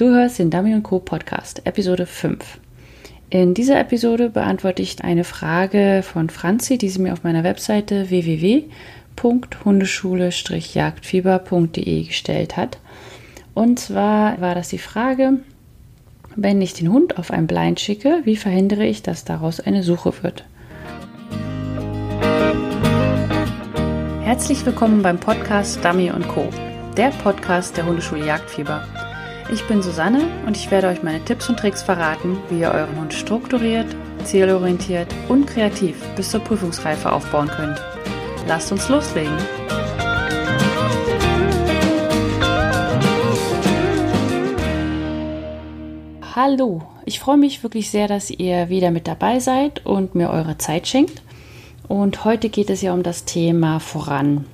Du hörst den Dummy Co. Podcast, Episode 5. In dieser Episode beantworte ich eine Frage von Franzi, die sie mir auf meiner Webseite www.hundeschule-jagdfieber.de gestellt hat. Und zwar war das die Frage, wenn ich den Hund auf ein Blind schicke, wie verhindere ich, dass daraus eine Suche wird? Herzlich willkommen beim Podcast Dummy Co., der Podcast der Hundeschule Jagdfieber. Ich bin Susanne und ich werde euch meine Tipps und Tricks verraten, wie ihr euren Hund strukturiert, zielorientiert und kreativ bis zur Prüfungsreife aufbauen könnt. Lasst uns loslegen! Hallo, ich freue mich wirklich sehr, dass ihr wieder mit dabei seid und mir eure Zeit schenkt. Und heute geht es ja um das Thema voran.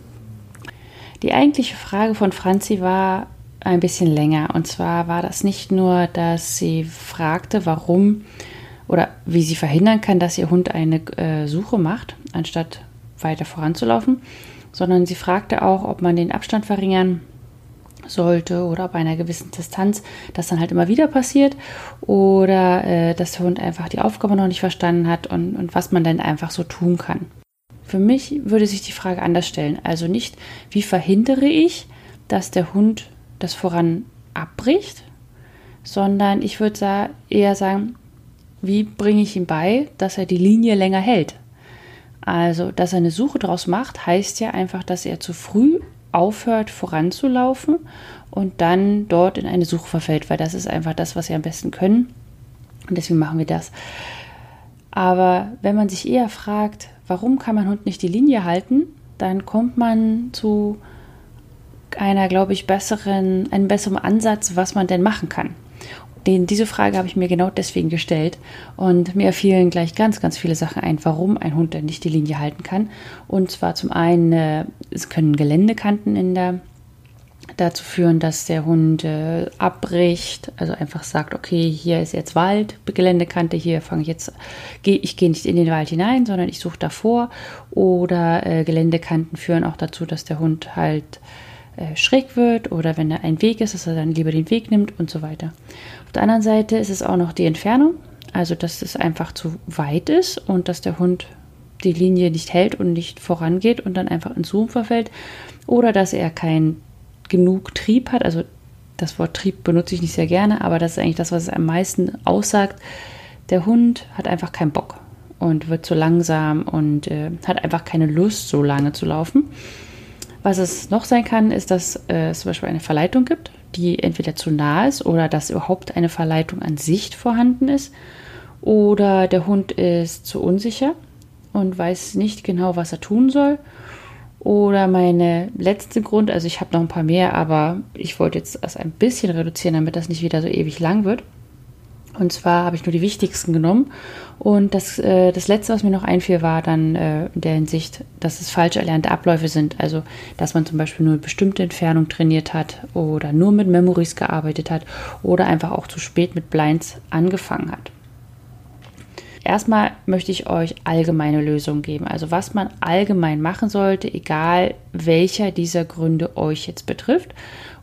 Die eigentliche Frage von Franzi war, ein bisschen länger. Und zwar war das nicht nur, dass sie fragte, warum oder wie sie verhindern kann, dass ihr Hund eine äh, Suche macht, anstatt weiter voranzulaufen, sondern sie fragte auch, ob man den Abstand verringern sollte oder bei einer gewissen Distanz das dann halt immer wieder passiert oder äh, dass der Hund einfach die Aufgabe noch nicht verstanden hat und, und was man dann einfach so tun kann. Für mich würde sich die Frage anders stellen. Also nicht, wie verhindere ich, dass der Hund das voran abbricht, sondern ich würde eher sagen, wie bringe ich ihm bei, dass er die Linie länger hält. Also, dass er eine Suche draus macht, heißt ja einfach, dass er zu früh aufhört voranzulaufen und dann dort in eine Suche verfällt, weil das ist einfach das, was wir am besten können. Und deswegen machen wir das. Aber wenn man sich eher fragt, warum kann mein Hund nicht die Linie halten, dann kommt man zu einer, glaube ich, besseren, einem besseren Ansatz, was man denn machen kann. Den, diese Frage habe ich mir genau deswegen gestellt und mir fielen gleich ganz, ganz viele Sachen ein, warum ein Hund denn nicht die Linie halten kann. Und zwar zum einen, äh, es können Geländekanten in der dazu führen, dass der Hund äh, abbricht, also einfach sagt, okay, hier ist jetzt Wald, Geländekante, hier fange ich jetzt, geh, ich gehe nicht in den Wald hinein, sondern ich suche davor. Oder äh, Geländekanten führen auch dazu, dass der Hund halt äh, schräg wird oder wenn da ein Weg ist, dass er dann lieber den Weg nimmt und so weiter. Auf der anderen Seite ist es auch noch die Entfernung, also dass es einfach zu weit ist und dass der Hund die Linie nicht hält und nicht vorangeht und dann einfach in Zoom verfällt oder dass er kein genug Trieb hat, also das Wort Trieb benutze ich nicht sehr gerne, aber das ist eigentlich das, was es am meisten aussagt. Der Hund hat einfach keinen Bock und wird zu langsam und äh, hat einfach keine Lust, so lange zu laufen. Was es noch sein kann, ist, dass äh, es zum Beispiel eine Verleitung gibt, die entweder zu nah ist oder dass überhaupt eine Verleitung an sich vorhanden ist. Oder der Hund ist zu unsicher und weiß nicht genau, was er tun soll. Oder meine letzte Grund, also ich habe noch ein paar mehr, aber ich wollte jetzt das ein bisschen reduzieren, damit das nicht wieder so ewig lang wird. Und zwar habe ich nur die wichtigsten genommen. Und das, äh, das letzte, was mir noch einfiel, war dann äh, in der Hinsicht, dass es falsch erlernte Abläufe sind. Also, dass man zum Beispiel nur eine bestimmte Entfernung trainiert hat oder nur mit Memories gearbeitet hat oder einfach auch zu spät mit Blinds angefangen hat. Erstmal möchte ich euch allgemeine Lösungen geben. Also, was man allgemein machen sollte, egal welcher dieser Gründe euch jetzt betrifft.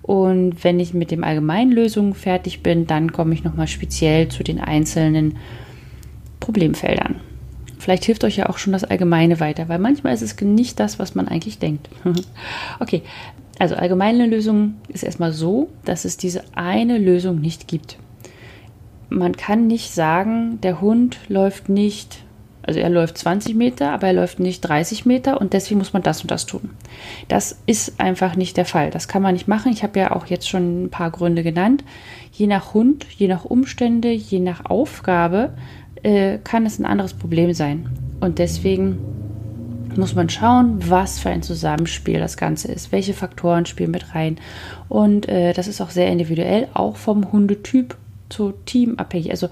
Und wenn ich mit dem allgemeinen Lösungen fertig bin, dann komme ich nochmal speziell zu den einzelnen Problemfeldern. Vielleicht hilft euch ja auch schon das Allgemeine weiter, weil manchmal ist es nicht das, was man eigentlich denkt. okay, also allgemeine Lösung ist erstmal so, dass es diese eine Lösung nicht gibt. Man kann nicht sagen, der Hund läuft nicht also er läuft 20 Meter, aber er läuft nicht 30 Meter und deswegen muss man das und das tun. Das ist einfach nicht der Fall. Das kann man nicht machen. Ich habe ja auch jetzt schon ein paar Gründe genannt. Je nach Hund, je nach Umstände, je nach Aufgabe äh, kann es ein anderes Problem sein. Und deswegen muss man schauen, was für ein Zusammenspiel das Ganze ist, welche Faktoren spielen mit rein. Und äh, das ist auch sehr individuell, auch vom Hundetyp zu Team abhängig. Also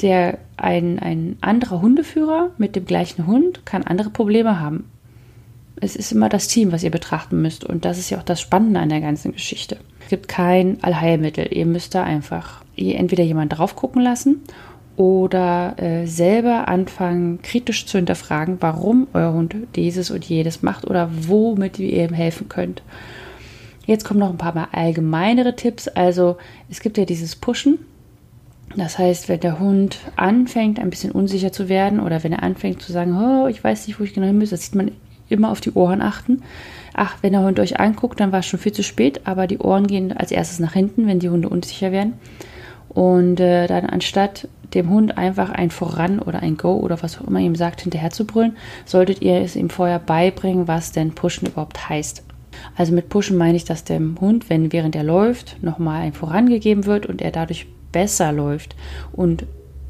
der ein, ein anderer Hundeführer mit dem gleichen Hund kann andere Probleme haben. Es ist immer das Team, was ihr betrachten müsst. Und das ist ja auch das Spannende an der ganzen Geschichte. Es gibt kein Allheilmittel. Ihr müsst da einfach entweder jemanden drauf gucken lassen oder äh, selber anfangen, kritisch zu hinterfragen, warum euer Hund dieses und jedes macht oder womit ihr ihm helfen könnt. Jetzt kommen noch ein paar mal allgemeinere Tipps. Also es gibt ja dieses Pushen. Das heißt, wenn der Hund anfängt, ein bisschen unsicher zu werden oder wenn er anfängt zu sagen, oh, ich weiß nicht, wo ich genau hin muss, das sieht man immer auf die Ohren achten. Ach, wenn der Hund euch anguckt, dann war es schon viel zu spät, aber die Ohren gehen als erstes nach hinten, wenn die Hunde unsicher werden. Und äh, dann anstatt dem Hund einfach ein Voran oder ein Go oder was auch immer ihm sagt, hinterher zu brüllen, solltet ihr es ihm vorher beibringen, was denn Pushen überhaupt heißt. Also mit Pushen meine ich, dass dem Hund, wenn während er läuft, nochmal ein Vorangegeben wird und er dadurch besser läuft. Und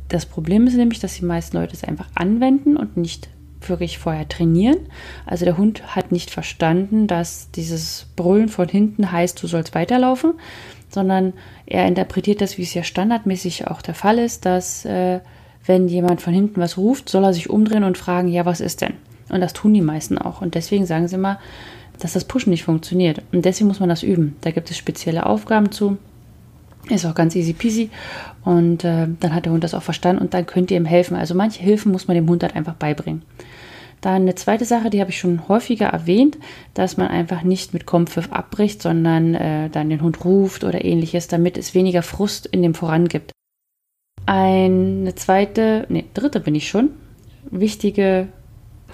das Problem ist nämlich, dass die meisten Leute es einfach anwenden und nicht wirklich vorher trainieren. Also der Hund hat nicht verstanden, dass dieses Brüllen von hinten heißt, du sollst weiterlaufen, sondern er interpretiert das, wie es ja standardmäßig auch der Fall ist, dass äh, wenn jemand von hinten was ruft, soll er sich umdrehen und fragen, ja, was ist denn? Und das tun die meisten auch. Und deswegen sagen sie immer, dass das Pushen nicht funktioniert. Und deswegen muss man das üben. Da gibt es spezielle Aufgaben zu. Ist auch ganz easy peasy. Und äh, dann hat der Hund das auch verstanden und dann könnt ihr ihm helfen. Also manche Hilfen muss man dem Hund halt einfach beibringen. Dann eine zweite Sache, die habe ich schon häufiger erwähnt, dass man einfach nicht mit Kompfiff abbricht, sondern äh, dann den Hund ruft oder ähnliches, damit es weniger Frust in dem Voran gibt. Eine zweite, nee, dritte bin ich schon, wichtige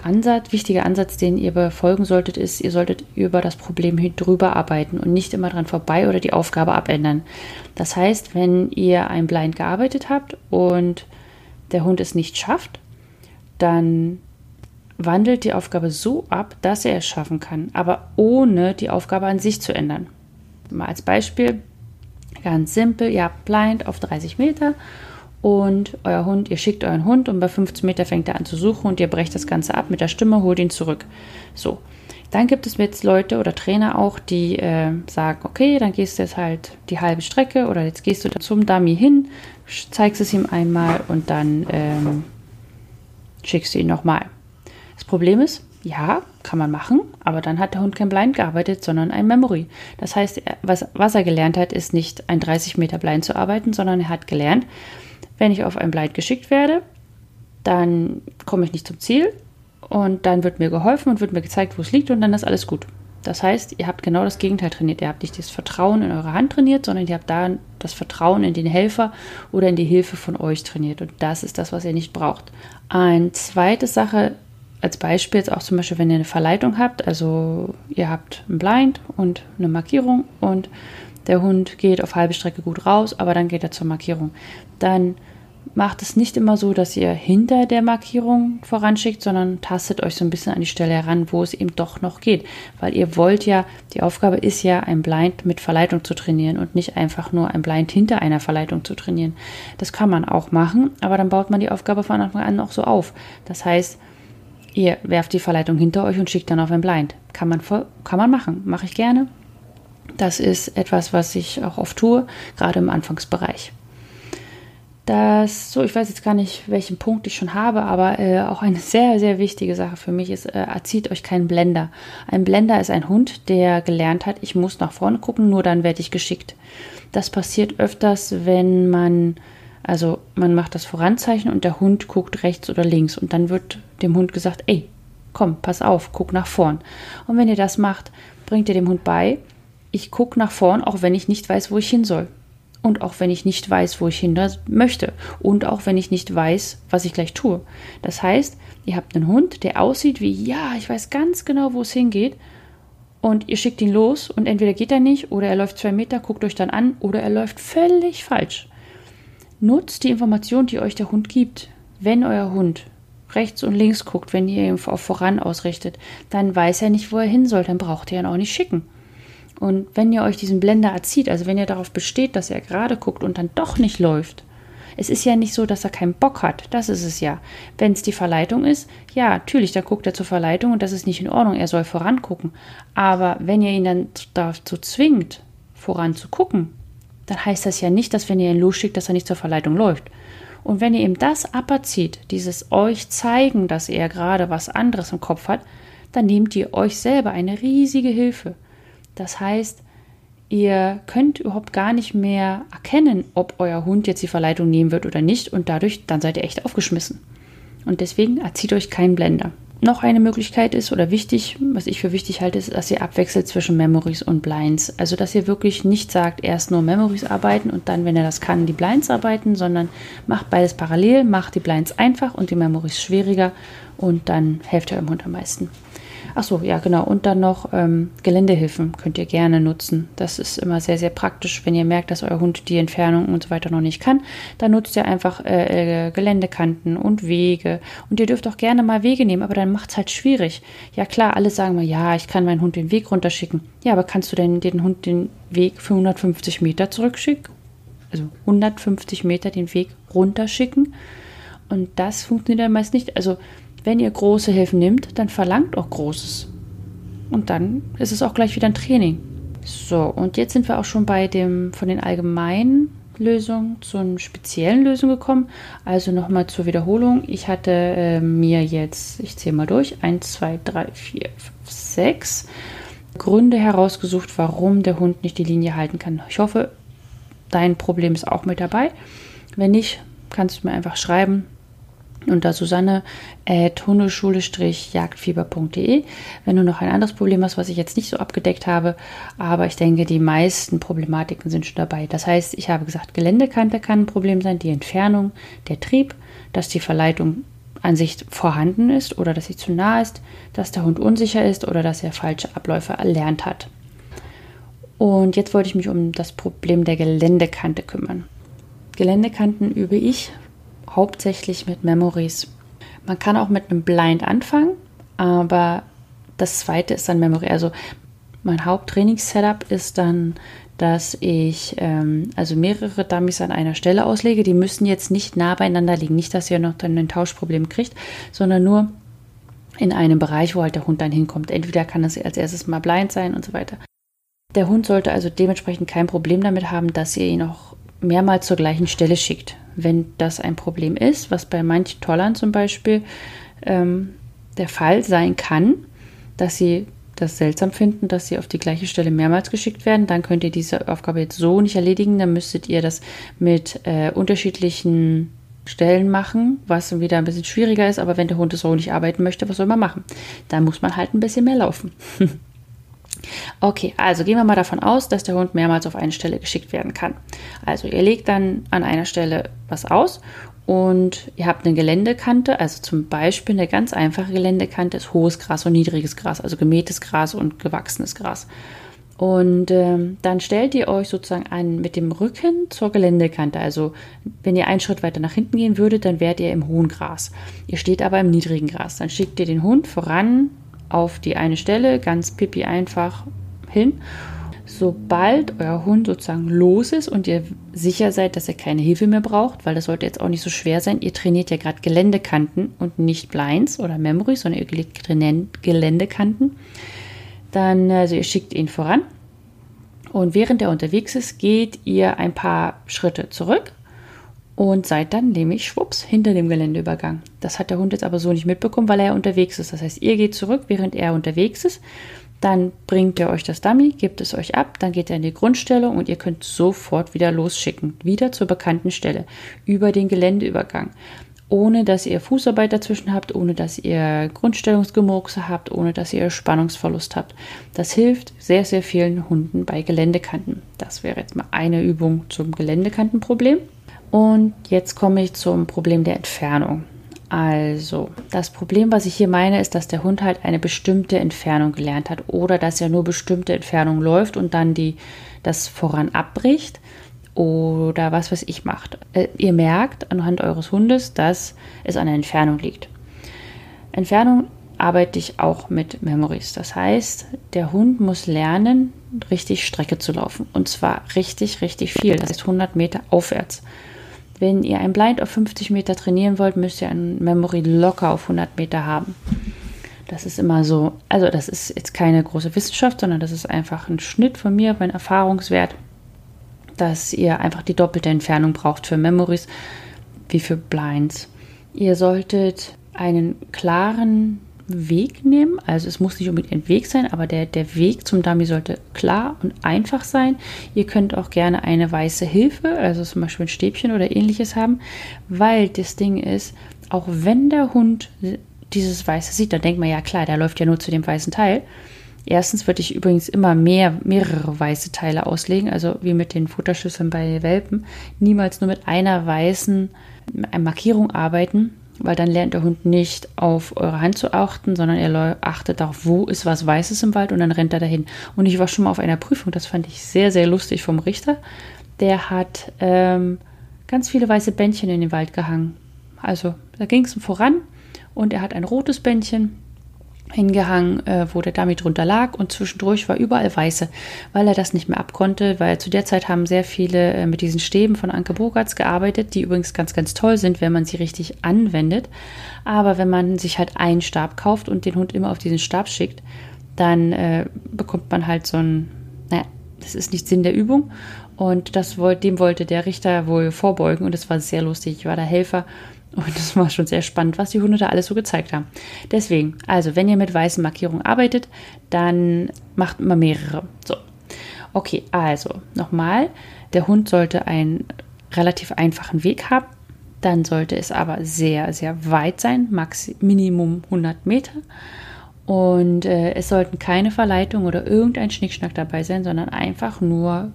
Ansatz, wichtiger Ansatz, den ihr befolgen solltet, ist, ihr solltet über das Problem drüber arbeiten und nicht immer dran vorbei oder die Aufgabe abändern. Das heißt, wenn ihr ein Blind gearbeitet habt und der Hund es nicht schafft, dann wandelt die Aufgabe so ab, dass er es schaffen kann, aber ohne die Aufgabe an sich zu ändern. Mal als Beispiel, ganz simpel, ihr habt Blind auf 30 Meter und euer Hund, ihr schickt euren Hund und bei 15 Meter fängt er an zu suchen und ihr brecht das Ganze ab mit der Stimme, holt ihn zurück. So. Dann gibt es jetzt Leute oder Trainer auch, die äh, sagen, okay, dann gehst du jetzt halt die halbe Strecke oder jetzt gehst du zum Dummy hin, zeigst es ihm einmal und dann ähm, schickst du ihn nochmal. Das Problem ist, ja, kann man machen, aber dann hat der Hund kein Blind gearbeitet, sondern ein Memory. Das heißt, was, was er gelernt hat, ist nicht ein 30 Meter Blind zu arbeiten, sondern er hat gelernt, wenn ich auf ein Blind geschickt werde, dann komme ich nicht zum Ziel und dann wird mir geholfen und wird mir gezeigt, wo es liegt und dann ist alles gut. Das heißt, ihr habt genau das Gegenteil trainiert. Ihr habt nicht das Vertrauen in eure Hand trainiert, sondern ihr habt da das Vertrauen in den Helfer oder in die Hilfe von euch trainiert. Und das ist das, was ihr nicht braucht. Eine zweite Sache als Beispiel jetzt auch zum Beispiel, wenn ihr eine Verleitung habt, also ihr habt ein Blind und eine Markierung und der Hund geht auf halbe Strecke gut raus, aber dann geht er zur Markierung. Dann macht es nicht immer so, dass ihr hinter der Markierung voranschickt, sondern tastet euch so ein bisschen an die Stelle heran, wo es eben doch noch geht. Weil ihr wollt ja, die Aufgabe ist ja, ein Blind mit Verleitung zu trainieren und nicht einfach nur ein Blind hinter einer Verleitung zu trainieren. Das kann man auch machen, aber dann baut man die Aufgabe von Anfang an auch so auf. Das heißt, Ihr werft die Verleitung hinter euch und schickt dann auf ein Blind. Kann man, voll, kann man machen, mache ich gerne. Das ist etwas, was ich auch oft tue, gerade im Anfangsbereich. Das, so, ich weiß jetzt gar nicht, welchen Punkt ich schon habe, aber äh, auch eine sehr, sehr wichtige Sache für mich ist, äh, erzieht euch keinen Blender. Ein Blender ist ein Hund, der gelernt hat, ich muss nach vorne gucken, nur dann werde ich geschickt. Das passiert öfters, wenn man also man macht das Voranzeichen und der Hund guckt rechts oder links und dann wird dem Hund gesagt, ey, komm, pass auf, guck nach vorn. Und wenn ihr das macht, bringt ihr dem Hund bei, ich gucke nach vorn, auch wenn ich nicht weiß, wo ich hin soll. Und auch wenn ich nicht weiß, wo ich hin möchte. Und auch wenn ich nicht weiß, was ich gleich tue. Das heißt, ihr habt einen Hund, der aussieht wie, ja, ich weiß ganz genau, wo es hingeht. Und ihr schickt ihn los und entweder geht er nicht oder er läuft zwei Meter, guckt euch dann an oder er läuft völlig falsch. Nutzt die Information, die euch der Hund gibt. Wenn euer Hund rechts und links guckt, wenn ihr ihn auf voran ausrichtet, dann weiß er nicht, wo er hin soll, dann braucht ihr ihn auch nicht schicken. Und wenn ihr euch diesen Blender erzieht, also wenn ihr darauf besteht, dass er gerade guckt und dann doch nicht läuft, es ist ja nicht so, dass er keinen Bock hat. Das ist es ja. Wenn es die Verleitung ist, ja, natürlich, dann guckt er zur Verleitung und das ist nicht in Ordnung. Er soll vorangucken. Aber wenn ihr ihn dann dazu zwingt, voran zu gucken, dann heißt das ja nicht, dass wenn ihr ihn losschickt, dass er nicht zur Verleitung läuft. Und wenn ihr ihm das aberzieht, dieses euch zeigen, dass er gerade was anderes im Kopf hat, dann nehmt ihr euch selber eine riesige Hilfe. Das heißt, ihr könnt überhaupt gar nicht mehr erkennen, ob euer Hund jetzt die Verleitung nehmen wird oder nicht und dadurch, dann seid ihr echt aufgeschmissen. Und deswegen erzieht euch keinen Blender. Noch eine Möglichkeit ist oder wichtig, was ich für wichtig halte, ist, dass ihr abwechselt zwischen Memories und Blinds. Also, dass ihr wirklich nicht sagt, erst nur Memories arbeiten und dann, wenn er das kann, die Blinds arbeiten, sondern macht beides parallel, macht die Blinds einfach und die Memories schwieriger und dann helft ihr eurem Hund am meisten. Ach so, ja, genau. Und dann noch ähm, Geländehilfen könnt ihr gerne nutzen. Das ist immer sehr, sehr praktisch, wenn ihr merkt, dass euer Hund die Entfernung und so weiter noch nicht kann. Dann nutzt ihr einfach äh, äh, Geländekanten und Wege. Und ihr dürft auch gerne mal Wege nehmen, aber dann macht es halt schwierig. Ja, klar, alle sagen mal, ja, ich kann meinen Hund den Weg runterschicken. Ja, aber kannst du denn den Hund den Weg für 150 Meter zurückschicken? Also 150 Meter den Weg runterschicken? Und das funktioniert dann meist nicht. Also wenn ihr große Hilfen nehmt, dann verlangt auch Großes. Und dann ist es auch gleich wieder ein Training. So, und jetzt sind wir auch schon bei dem von den allgemeinen Lösungen zu einer speziellen Lösung gekommen. Also nochmal zur Wiederholung. Ich hatte äh, mir jetzt, ich zähle mal durch, 1, 2, 3, 4, 5, 6 Gründe herausgesucht, warum der Hund nicht die Linie halten kann. Ich hoffe, dein Problem ist auch mit dabei. Wenn nicht, kannst du mir einfach schreiben unter Susanne at hundeschule-jagdfieber.de. Wenn du noch ein anderes Problem hast, was ich jetzt nicht so abgedeckt habe, aber ich denke, die meisten Problematiken sind schon dabei. Das heißt, ich habe gesagt, Geländekante kann ein Problem sein, die Entfernung, der Trieb, dass die Verleitung an sich vorhanden ist oder dass sie zu nah ist, dass der Hund unsicher ist oder dass er falsche Abläufe erlernt hat. Und jetzt wollte ich mich um das Problem der Geländekante kümmern. Geländekanten übe ich hauptsächlich mit Memories. Man kann auch mit einem Blind anfangen, aber das zweite ist dann Memory. Also mein Haupttrainingssetup ist dann, dass ich ähm, also mehrere Dummies an einer Stelle auslege. Die müssen jetzt nicht nah beieinander liegen. Nicht, dass ihr noch dann ein Tauschproblem kriegt, sondern nur in einem Bereich, wo halt der Hund dann hinkommt. Entweder kann das als erstes mal blind sein und so weiter. Der Hund sollte also dementsprechend kein Problem damit haben, dass ihr ihn auch mehrmals zur gleichen Stelle schickt wenn das ein Problem ist, was bei manchen Tollern zum Beispiel ähm, der Fall sein kann, dass sie das seltsam finden, dass sie auf die gleiche Stelle mehrmals geschickt werden, dann könnt ihr diese Aufgabe jetzt so nicht erledigen. Dann müsstet ihr das mit äh, unterschiedlichen Stellen machen, was wieder ein bisschen schwieriger ist. Aber wenn der Hund so nicht arbeiten möchte, was soll man machen? Dann muss man halt ein bisschen mehr laufen. Okay, also gehen wir mal davon aus, dass der Hund mehrmals auf eine Stelle geschickt werden kann. Also ihr legt dann an einer Stelle was aus und ihr habt eine Geländekante, also zum Beispiel eine ganz einfache Geländekante ist hohes Gras und niedriges Gras, also gemähtes Gras und gewachsenes Gras. Und ähm, dann stellt ihr euch sozusagen an mit dem Rücken zur Geländekante. Also wenn ihr einen Schritt weiter nach hinten gehen würdet, dann wärt ihr im hohen Gras. Ihr steht aber im niedrigen Gras. Dann schickt ihr den Hund voran auf die eine Stelle, ganz pipi einfach hin. Sobald euer Hund sozusagen los ist und ihr sicher seid, dass er keine Hilfe mehr braucht, weil das sollte jetzt auch nicht so schwer sein, ihr trainiert ja gerade Geländekanten und nicht Blinds oder Memories, sondern ihr legt Geländekanten, dann, also ihr schickt ihn voran und während er unterwegs ist, geht ihr ein paar Schritte zurück und seid dann nämlich schwupps hinter dem Geländeübergang. Das hat der Hund jetzt aber so nicht mitbekommen, weil er unterwegs ist. Das heißt, ihr geht zurück, während er unterwegs ist. Dann bringt er euch das Dummy, gibt es euch ab, dann geht er in die Grundstellung und ihr könnt sofort wieder losschicken. Wieder zur bekannten Stelle. Über den Geländeübergang. Ohne dass ihr Fußarbeit dazwischen habt, ohne dass ihr Grundstellungsgemurkse habt, ohne dass ihr Spannungsverlust habt. Das hilft sehr, sehr vielen Hunden bei Geländekanten. Das wäre jetzt mal eine Übung zum Geländekantenproblem. Und jetzt komme ich zum Problem der Entfernung. Also, das Problem, was ich hier meine, ist, dass der Hund halt eine bestimmte Entfernung gelernt hat oder dass er nur bestimmte Entfernung läuft und dann die, das voran abbricht oder was weiß ich macht. Äh, ihr merkt anhand eures Hundes, dass es an der Entfernung liegt. Entfernung arbeite ich auch mit Memories. Das heißt, der Hund muss lernen, richtig Strecke zu laufen. Und zwar richtig, richtig viel. Das heißt 100 Meter aufwärts. Wenn ihr ein Blind auf 50 Meter trainieren wollt, müsst ihr ein Memory locker auf 100 Meter haben. Das ist immer so, also das ist jetzt keine große Wissenschaft, sondern das ist einfach ein Schnitt von mir, mein Erfahrungswert, dass ihr einfach die doppelte Entfernung braucht für Memories wie für Blinds. Ihr solltet einen klaren Weg nehmen. Also es muss nicht unbedingt ein Weg sein, aber der, der Weg zum Dummy sollte klar und einfach sein. Ihr könnt auch gerne eine weiße Hilfe, also zum Beispiel ein Stäbchen oder ähnliches haben, weil das Ding ist, auch wenn der Hund dieses Weiße sieht, dann denkt man ja klar, der läuft ja nur zu dem weißen Teil. Erstens würde ich übrigens immer mehr, mehrere weiße Teile auslegen, also wie mit den Futterschüsseln bei Welpen. Niemals nur mit einer weißen Markierung arbeiten, weil dann lernt der Hund nicht auf eure Hand zu achten, sondern er achtet darauf, wo ist was Weißes im Wald und dann rennt er dahin. Und ich war schon mal auf einer Prüfung, das fand ich sehr, sehr lustig vom Richter. Der hat ähm, ganz viele weiße Bändchen in den Wald gehangen. Also da ging es voran und er hat ein rotes Bändchen hingehangen, äh, wo der Dummy drunter lag und zwischendurch war überall weiße, weil er das nicht mehr abkonnte, weil zu der Zeit haben sehr viele äh, mit diesen Stäben von Anke Bogarts gearbeitet, die übrigens ganz, ganz toll sind, wenn man sie richtig anwendet. Aber wenn man sich halt einen Stab kauft und den Hund immer auf diesen Stab schickt, dann äh, bekommt man halt so ein, naja, das ist nicht Sinn der Übung. Und das, dem wollte der Richter wohl vorbeugen und es war sehr lustig. Ich war der Helfer und es war schon sehr spannend, was die Hunde da alles so gezeigt haben. Deswegen, also wenn ihr mit weißen Markierungen arbeitet, dann macht immer mehrere. So. Okay, also nochmal, der Hund sollte einen relativ einfachen Weg haben. Dann sollte es aber sehr, sehr weit sein, max Minimum 100 Meter. Und äh, es sollten keine Verleitungen oder irgendein Schnickschnack dabei sein, sondern einfach nur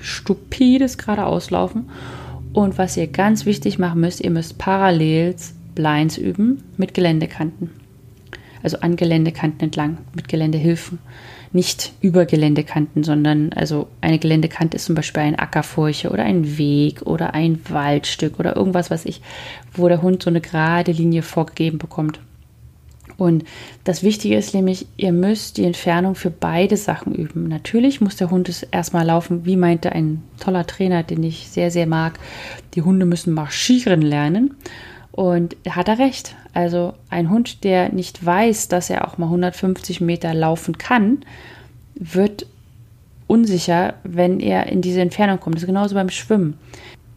stupides geradeauslaufen und was ihr ganz wichtig machen müsst, ihr müsst parallel Blinds üben mit Geländekanten. Also an Geländekanten entlang, mit Geländehilfen. Nicht über Geländekanten, sondern also eine Geländekante ist zum Beispiel ein Ackerfurche oder ein Weg oder ein Waldstück oder irgendwas, was ich, wo der Hund so eine gerade Linie vorgegeben bekommt. Und das Wichtige ist nämlich, ihr müsst die Entfernung für beide Sachen üben. Natürlich muss der Hund es erstmal laufen, wie meinte ein toller Trainer, den ich sehr, sehr mag. Die Hunde müssen marschieren lernen. Und hat er recht. Also ein Hund, der nicht weiß, dass er auch mal 150 Meter laufen kann, wird unsicher, wenn er in diese Entfernung kommt. Das ist genauso beim Schwimmen.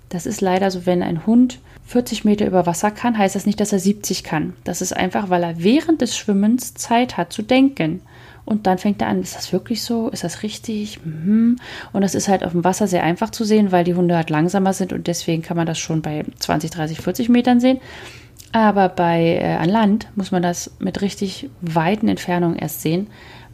Das ist leider so, wenn ein Hund 40 Meter über Wasser kann, heißt das nicht, dass er 70 kann. Das ist einfach, weil er während des Schwimmens Zeit hat zu denken. Und dann fängt er an, ist das wirklich so? Ist das richtig? Mhm. Und das ist halt auf dem Wasser sehr einfach zu sehen, weil die Hunde halt langsamer sind und deswegen kann man das schon bei 20, 30, 40 Metern sehen. Aber bei äh, an Land muss man das mit richtig weiten Entfernungen erst sehen,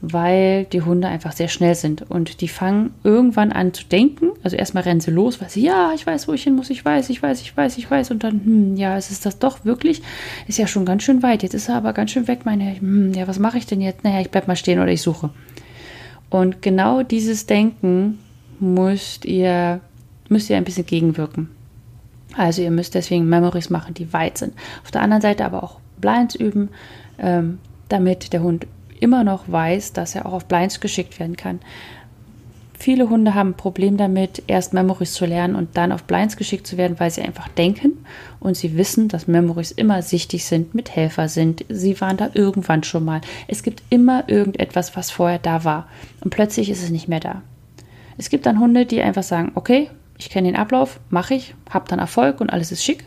weil die Hunde einfach sehr schnell sind und die fangen irgendwann an zu denken. Also erstmal rennen sie los, weil sie, ja, ich weiß, wo ich hin muss, ich weiß, ich weiß, ich weiß, ich weiß. Und dann, hm, ja, es ist das doch wirklich, ist ja schon ganz schön weit. Jetzt ist er aber ganz schön weg, meine, hm, ja, was mache ich denn jetzt? Naja, ich bleib mal stehen oder ich suche. Und genau dieses Denken müsst ihr, müsst ihr ein bisschen gegenwirken. Also ihr müsst deswegen Memories machen, die weit sind. Auf der anderen Seite aber auch Blinds üben, ähm, damit der Hund immer noch weiß, dass er auch auf Blinds geschickt werden kann. Viele Hunde haben ein Problem damit, erst Memories zu lernen und dann auf Blinds geschickt zu werden, weil sie einfach denken und sie wissen, dass Memories immer sichtig sind, mit Helfer sind. Sie waren da irgendwann schon mal. Es gibt immer irgendetwas, was vorher da war und plötzlich ist es nicht mehr da. Es gibt dann Hunde, die einfach sagen, okay, ich kenne den Ablauf, mache ich, habe dann Erfolg und alles ist schick.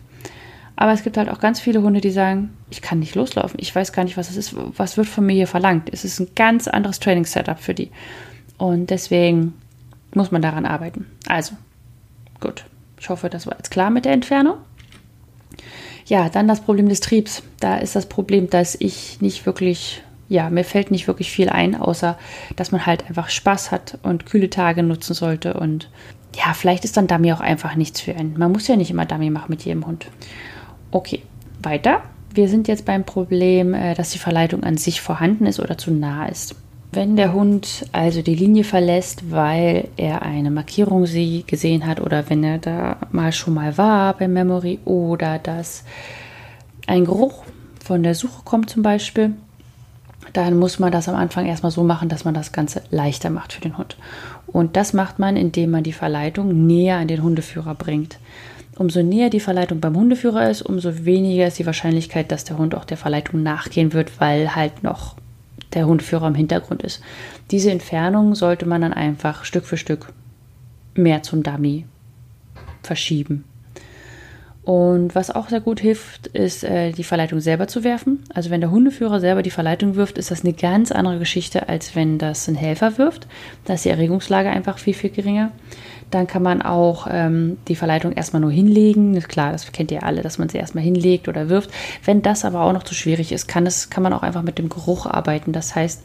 Aber es gibt halt auch ganz viele Hunde, die sagen, ich kann nicht loslaufen, ich weiß gar nicht, was es ist, was wird von mir hier verlangt. Es ist ein ganz anderes Training-Setup für die. Und deswegen muss man daran arbeiten. Also, gut. Ich hoffe, das war jetzt klar mit der Entfernung. Ja, dann das Problem des Triebs. Da ist das Problem, dass ich nicht wirklich, ja, mir fällt nicht wirklich viel ein, außer dass man halt einfach Spaß hat und kühle Tage nutzen sollte. Und ja, vielleicht ist dann Dummy auch einfach nichts für einen. Man muss ja nicht immer Dummy machen mit jedem Hund. Okay, weiter. Wir sind jetzt beim Problem, äh, dass die Verleitung an sich vorhanden ist oder zu nah ist. Wenn der Hund also die Linie verlässt, weil er eine Markierung sie gesehen hat oder wenn er da mal schon mal war bei Memory oder dass ein Geruch von der Suche kommt zum Beispiel, dann muss man das am Anfang erstmal so machen, dass man das Ganze leichter macht für den Hund. Und das macht man, indem man die Verleitung näher an den Hundeführer bringt. Umso näher die Verleitung beim Hundeführer ist, umso weniger ist die Wahrscheinlichkeit, dass der Hund auch der Verleitung nachgehen wird, weil halt noch der Hundeführer im Hintergrund ist. Diese Entfernung sollte man dann einfach Stück für Stück mehr zum Dummy verschieben. Und was auch sehr gut hilft, ist äh, die Verleitung selber zu werfen. Also wenn der Hundeführer selber die Verleitung wirft, ist das eine ganz andere Geschichte, als wenn das ein Helfer wirft. Da ist die Erregungslage einfach viel, viel geringer. Dann kann man auch ähm, die Verleitung erstmal nur hinlegen. Klar, das kennt ihr alle, dass man sie erstmal hinlegt oder wirft. Wenn das aber auch noch zu schwierig ist, kann, es, kann man auch einfach mit dem Geruch arbeiten. Das heißt,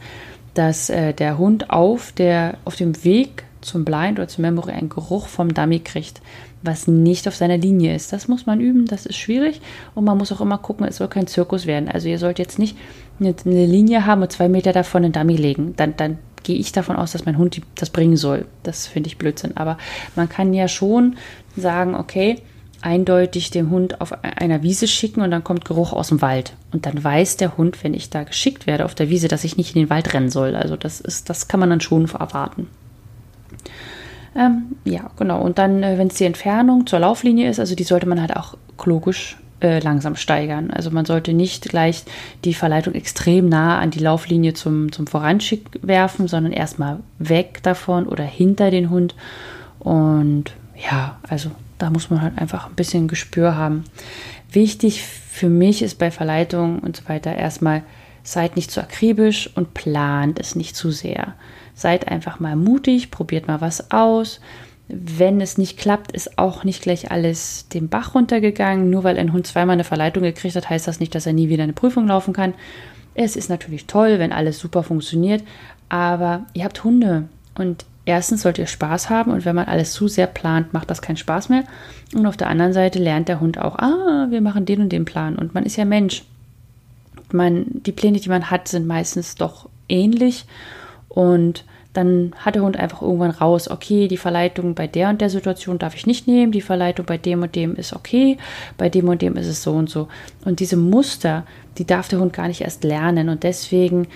dass äh, der Hund auf, der, auf dem Weg zum Blind oder zum Memory einen Geruch vom Dummy kriegt was nicht auf seiner Linie ist. Das muss man üben, das ist schwierig und man muss auch immer gucken, es soll kein Zirkus werden. Also ihr sollt jetzt nicht eine, Linie haben und zwei Meter davon einen Dummy legen. Dann, dann gehe ich davon aus, dass mein Hund das bringen soll. Das finde ich Blödsinn. Aber man kann ja schon sagen, okay, eindeutig den Hund auf einer Wiese schicken und dann kommt Geruch aus dem Wald. Und dann weiß der Hund, wenn ich da geschickt werde auf der Wiese, dass ich nicht in den Wald rennen soll. Also das ist, das kann man dann schon erwarten. Ähm, ja, genau. Und dann, äh, wenn es die Entfernung zur Lauflinie ist, also die sollte man halt auch logisch äh, langsam steigern. Also man sollte nicht gleich die Verleitung extrem nah an die Lauflinie zum, zum Voranschick werfen, sondern erstmal weg davon oder hinter den Hund. Und ja, also da muss man halt einfach ein bisschen Gespür haben. Wichtig für mich ist bei Verleitung und so weiter erstmal, seid nicht zu akribisch und plant es nicht zu sehr. Seid einfach mal mutig, probiert mal was aus. Wenn es nicht klappt, ist auch nicht gleich alles den Bach runtergegangen. Nur weil ein Hund zweimal eine Verleitung gekriegt hat, heißt das nicht, dass er nie wieder eine Prüfung laufen kann. Es ist natürlich toll, wenn alles super funktioniert, aber ihr habt Hunde und erstens sollt ihr Spaß haben und wenn man alles zu sehr plant, macht das keinen Spaß mehr. Und auf der anderen Seite lernt der Hund auch, ah, wir machen den und den Plan und man ist ja Mensch. Man, die Pläne, die man hat, sind meistens doch ähnlich und dann hat der Hund einfach irgendwann raus, okay, die Verleitung bei der und der Situation darf ich nicht nehmen, die Verleitung bei dem und dem ist okay, bei dem und dem ist es so und so. Und diese Muster, die darf der Hund gar nicht erst lernen und deswegen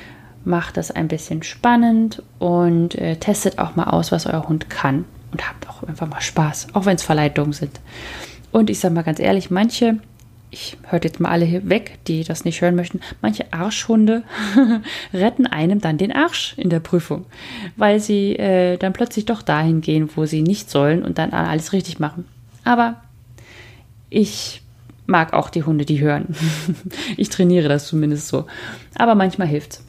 macht das ein bisschen spannend und äh, testet auch mal aus, was euer Hund kann und habt auch einfach mal Spaß, auch wenn es Verleitungen sind. Und ich sage mal ganz ehrlich, manche ich hört jetzt mal alle weg, die das nicht hören möchten, manche Arschhunde retten einem dann den Arsch in der Prüfung, weil sie äh, dann plötzlich doch dahin gehen, wo sie nicht sollen und dann alles richtig machen. Aber ich mag auch die Hunde, die hören. ich trainiere das zumindest so. Aber manchmal hilft's.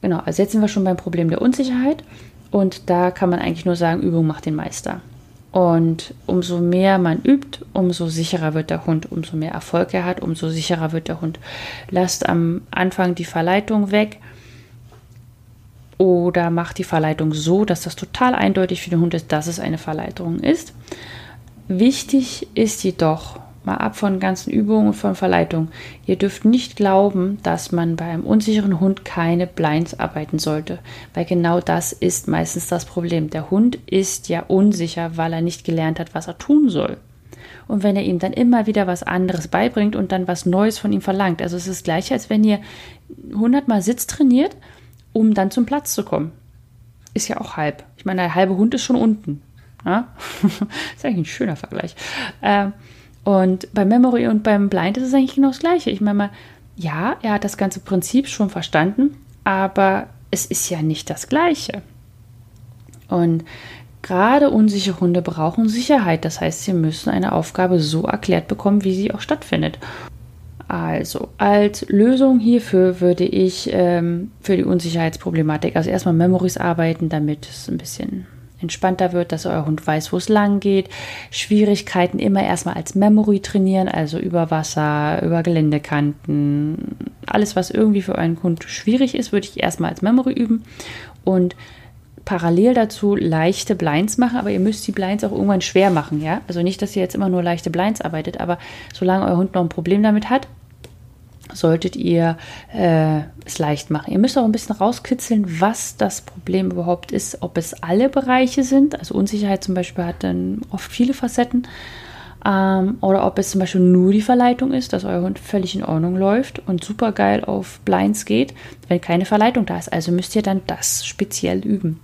Genau, also jetzt sind wir schon beim Problem der Unsicherheit und da kann man eigentlich nur sagen, Übung macht den Meister. Und umso mehr man übt, umso sicherer wird der Hund, umso mehr Erfolg er hat, umso sicherer wird der Hund. Lasst am Anfang die Verleitung weg oder macht die Verleitung so, dass das total eindeutig für den Hund ist, dass es eine Verleitung ist. Wichtig ist jedoch, mal ab von ganzen Übungen und von Verleitung. Ihr dürft nicht glauben, dass man bei einem unsicheren Hund keine Blinds arbeiten sollte, weil genau das ist meistens das Problem. Der Hund ist ja unsicher, weil er nicht gelernt hat, was er tun soll. Und wenn er ihm dann immer wieder was anderes beibringt und dann was Neues von ihm verlangt, also es ist gleich, als wenn ihr hundertmal Sitz trainiert, um dann zum Platz zu kommen. Ist ja auch halb. Ich meine, der halbe Hund ist schon unten. Ja? ist eigentlich ein schöner Vergleich. Äh, und beim Memory und beim Blind ist es eigentlich genau das Gleiche. Ich meine mal, ja, er hat das ganze Prinzip schon verstanden, aber es ist ja nicht das Gleiche. Und gerade unsichere Hunde brauchen Sicherheit. Das heißt, sie müssen eine Aufgabe so erklärt bekommen, wie sie auch stattfindet. Also, als Lösung hierfür würde ich ähm, für die Unsicherheitsproblematik, also erstmal Memories arbeiten, damit es ein bisschen entspannter wird, dass euer Hund weiß, wo es lang geht. Schwierigkeiten immer erstmal als Memory trainieren, also über Wasser, über Geländekanten. Alles, was irgendwie für euren Hund schwierig ist, würde ich erstmal als Memory üben und parallel dazu leichte Blinds machen, aber ihr müsst die Blinds auch irgendwann schwer machen, ja? Also nicht, dass ihr jetzt immer nur leichte Blinds arbeitet, aber solange euer Hund noch ein Problem damit hat, solltet ihr äh, es leicht machen. Ihr müsst auch ein bisschen rauskitzeln, was das Problem überhaupt ist, ob es alle Bereiche sind, also Unsicherheit zum Beispiel hat dann oft viele Facetten, ähm, oder ob es zum Beispiel nur die Verleitung ist, dass euer Hund völlig in Ordnung läuft und super geil auf Blinds geht, wenn keine Verleitung da ist. Also müsst ihr dann das speziell üben.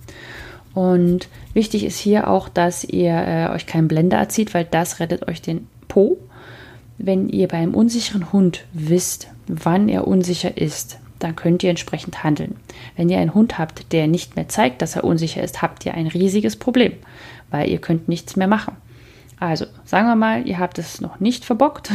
Und wichtig ist hier auch, dass ihr äh, euch keinen Blender erzieht, weil das rettet euch den Po. Wenn ihr bei einem unsicheren Hund wisst, wann er unsicher ist, dann könnt ihr entsprechend handeln. Wenn ihr einen Hund habt, der nicht mehr zeigt, dass er unsicher ist, habt ihr ein riesiges Problem, weil ihr könnt nichts mehr machen. Also, sagen wir mal, ihr habt es noch nicht verbockt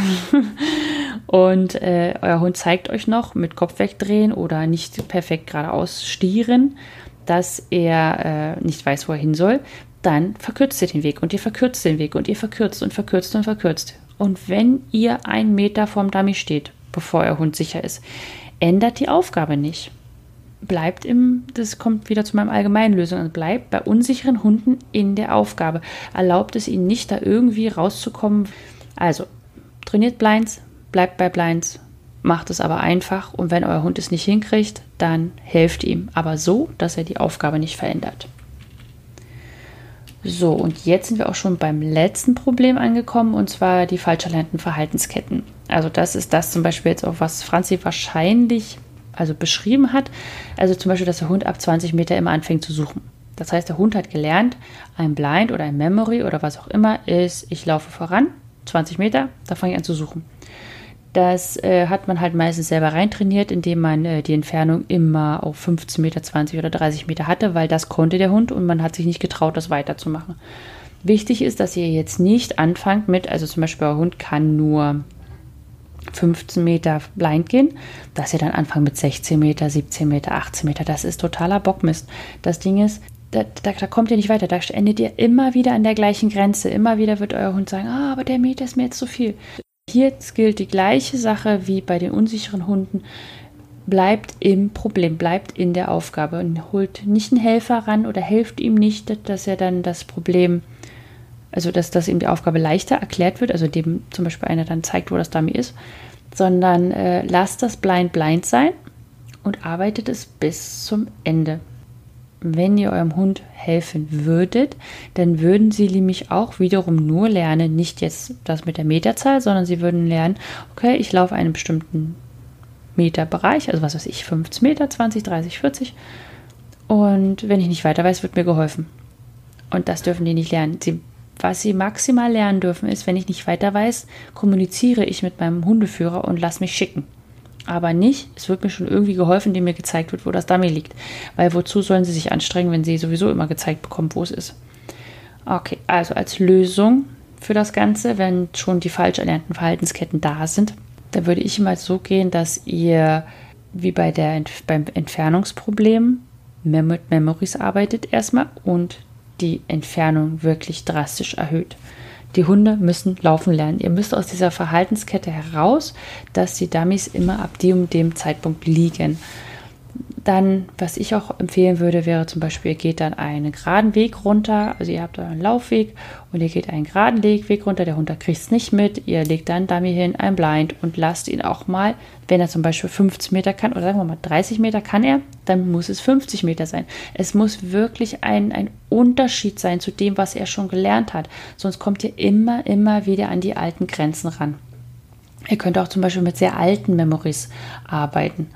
und äh, euer Hund zeigt euch noch mit Kopf wegdrehen oder nicht perfekt geradeaus stieren, dass er äh, nicht weiß, wo er hin soll. Dann verkürzt ihr den Weg und ihr verkürzt den Weg und ihr verkürzt und verkürzt und verkürzt. Und wenn ihr einen Meter vom Dummy steht, bevor euer Hund sicher ist, ändert die Aufgabe nicht bleibt im, das kommt wieder zu meinem allgemeinen Lösung, also bleibt bei unsicheren Hunden in der Aufgabe. Erlaubt es ihnen nicht, da irgendwie rauszukommen. Also, trainiert Blinds, bleibt bei Blinds, macht es aber einfach und wenn euer Hund es nicht hinkriegt, dann helft ihm, aber so, dass er die Aufgabe nicht verändert. So, und jetzt sind wir auch schon beim letzten Problem angekommen, und zwar die falsch erlernten Verhaltensketten. Also das ist das zum Beispiel jetzt auch, was Franzi wahrscheinlich also beschrieben hat. Also zum Beispiel, dass der Hund ab 20 Meter immer anfängt zu suchen. Das heißt, der Hund hat gelernt, ein Blind oder ein Memory oder was auch immer ist, ich laufe voran, 20 Meter, da fange ich an zu suchen. Das äh, hat man halt meistens selber reintrainiert, indem man äh, die Entfernung immer auf 15 Meter, 20 oder 30 Meter hatte, weil das konnte der Hund und man hat sich nicht getraut, das weiterzumachen. Wichtig ist, dass ihr jetzt nicht anfangt mit, also zum Beispiel euer Hund kann nur 15 Meter blind gehen, dass ihr dann anfangen mit 16 Meter, 17 Meter, 18 Meter. Das ist totaler Bockmist. Das Ding ist, da, da, da, kommt ihr nicht weiter. Da endet ihr immer wieder an der gleichen Grenze. Immer wieder wird euer Hund sagen, ah, aber der Meter ist mir jetzt zu viel. Hier gilt die gleiche Sache wie bei den unsicheren Hunden. Bleibt im Problem, bleibt in der Aufgabe und holt nicht einen Helfer ran oder helft ihm nicht, dass er dann das Problem also dass, dass ihm die Aufgabe leichter erklärt wird, also dem zum Beispiel einer dann zeigt, wo das Dummy ist, sondern äh, lasst das blind blind sein und arbeitet es bis zum Ende. Wenn ihr eurem Hund helfen würdet, dann würden sie nämlich auch wiederum nur lernen, nicht jetzt das mit der Meterzahl, sondern sie würden lernen, okay, ich laufe einen bestimmten Meterbereich, also was weiß ich, 15 Meter, 20, 30, 40. Und wenn ich nicht weiter weiß, wird mir geholfen. Und das dürfen die nicht lernen. Sie was sie maximal lernen dürfen, ist, wenn ich nicht weiter weiß, kommuniziere ich mit meinem Hundeführer und lass mich schicken. Aber nicht, es wird mir schon irgendwie geholfen, indem mir gezeigt wird, wo das Dummy liegt. Weil wozu sollen sie sich anstrengen, wenn sie sowieso immer gezeigt bekommen, wo es ist? Okay, also als Lösung für das Ganze, wenn schon die falsch erlernten Verhaltensketten da sind, da würde ich immer so gehen, dass ihr wie bei der, beim Entfernungsproblem mit Memories arbeitet erstmal und die Entfernung wirklich drastisch erhöht. Die Hunde müssen laufen lernen. Ihr müsst aus dieser Verhaltenskette heraus, dass die Dummies immer ab dem dem Zeitpunkt liegen. Dann, was ich auch empfehlen würde, wäre zum Beispiel, ihr geht dann einen geraden Weg runter. Also ihr habt euren Laufweg und ihr geht einen geraden Weg runter. Der Hund kriegt es nicht mit. Ihr legt dann Dummy hin, ein Blind und lasst ihn auch mal, wenn er zum Beispiel 15 Meter kann oder sagen wir mal 30 Meter kann er, dann muss es 50 Meter sein. Es muss wirklich ein, ein Unterschied sein zu dem, was er schon gelernt hat. Sonst kommt ihr immer, immer wieder an die alten Grenzen ran. Ihr könnt auch zum Beispiel mit sehr alten Memories arbeiten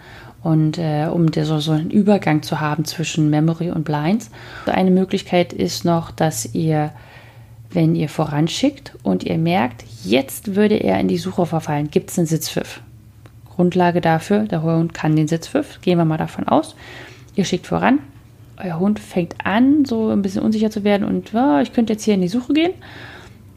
und äh, um so, so einen Übergang zu haben zwischen Memory und Blinds. Eine Möglichkeit ist noch, dass ihr, wenn ihr voranschickt und ihr merkt, jetzt würde er in die Suche verfallen, gibt es einen Sitzpfiff. Grundlage dafür, der Hund kann den Sitzpfiff, gehen wir mal davon aus. Ihr schickt voran, euer Hund fängt an, so ein bisschen unsicher zu werden und oh, ich könnte jetzt hier in die Suche gehen.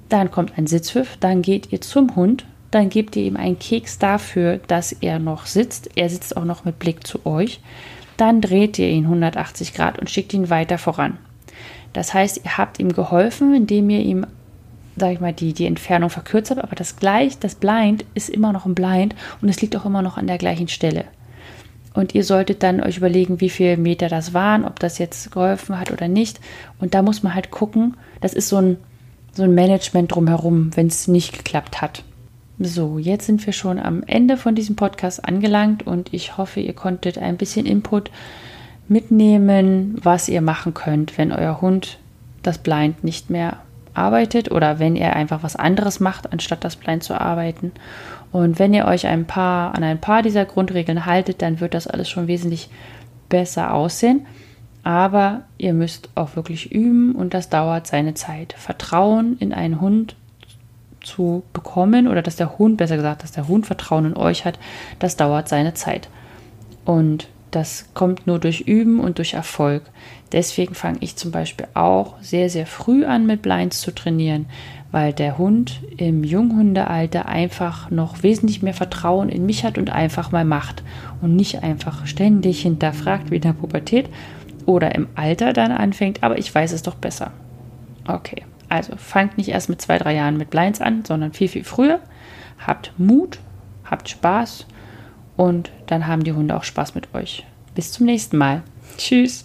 Dann kommt ein Sitzpfiff, dann geht ihr zum Hund, dann gebt ihr ihm einen Keks dafür, dass er noch sitzt. Er sitzt auch noch mit Blick zu euch. Dann dreht ihr ihn 180 Grad und schickt ihn weiter voran. Das heißt, ihr habt ihm geholfen, indem ihr ihm, sag ich mal, die, die Entfernung verkürzt habt, aber das gleich, das Blind ist immer noch ein Blind und es liegt auch immer noch an der gleichen Stelle. Und ihr solltet dann euch überlegen, wie viele Meter das waren, ob das jetzt geholfen hat oder nicht. Und da muss man halt gucken, das ist so ein, so ein Management drumherum, wenn es nicht geklappt hat. So, jetzt sind wir schon am Ende von diesem Podcast angelangt und ich hoffe, ihr konntet ein bisschen Input mitnehmen, was ihr machen könnt, wenn euer Hund das Blind nicht mehr arbeitet oder wenn er einfach was anderes macht, anstatt das Blind zu arbeiten. Und wenn ihr euch ein paar an ein paar dieser Grundregeln haltet, dann wird das alles schon wesentlich besser aussehen. Aber ihr müsst auch wirklich üben und das dauert seine Zeit. Vertrauen in einen Hund zu bekommen oder dass der Hund, besser gesagt, dass der Hund Vertrauen in euch hat, das dauert seine Zeit. Und Das kommt nur durch Üben und durch Erfolg. Deswegen fange ich zum Beispiel auch sehr, sehr früh an, mit Blinds zu trainieren, weil der Hund im Junghundealter einfach noch wesentlich mehr Vertrauen in mich hat und einfach mal macht und nicht einfach ständig hinterfragt wie in der Pubertät oder im Alter dann anfängt, aber ich weiß es doch besser. Okay, also fangt nicht erst mit zwei, drei Jahren mit Blinds an, sondern viel, viel früher. Habt Mut, habt Spaß und dann haben die Hunde auch Spaß mit euch. Bis zum nächsten Mal. Tschüss.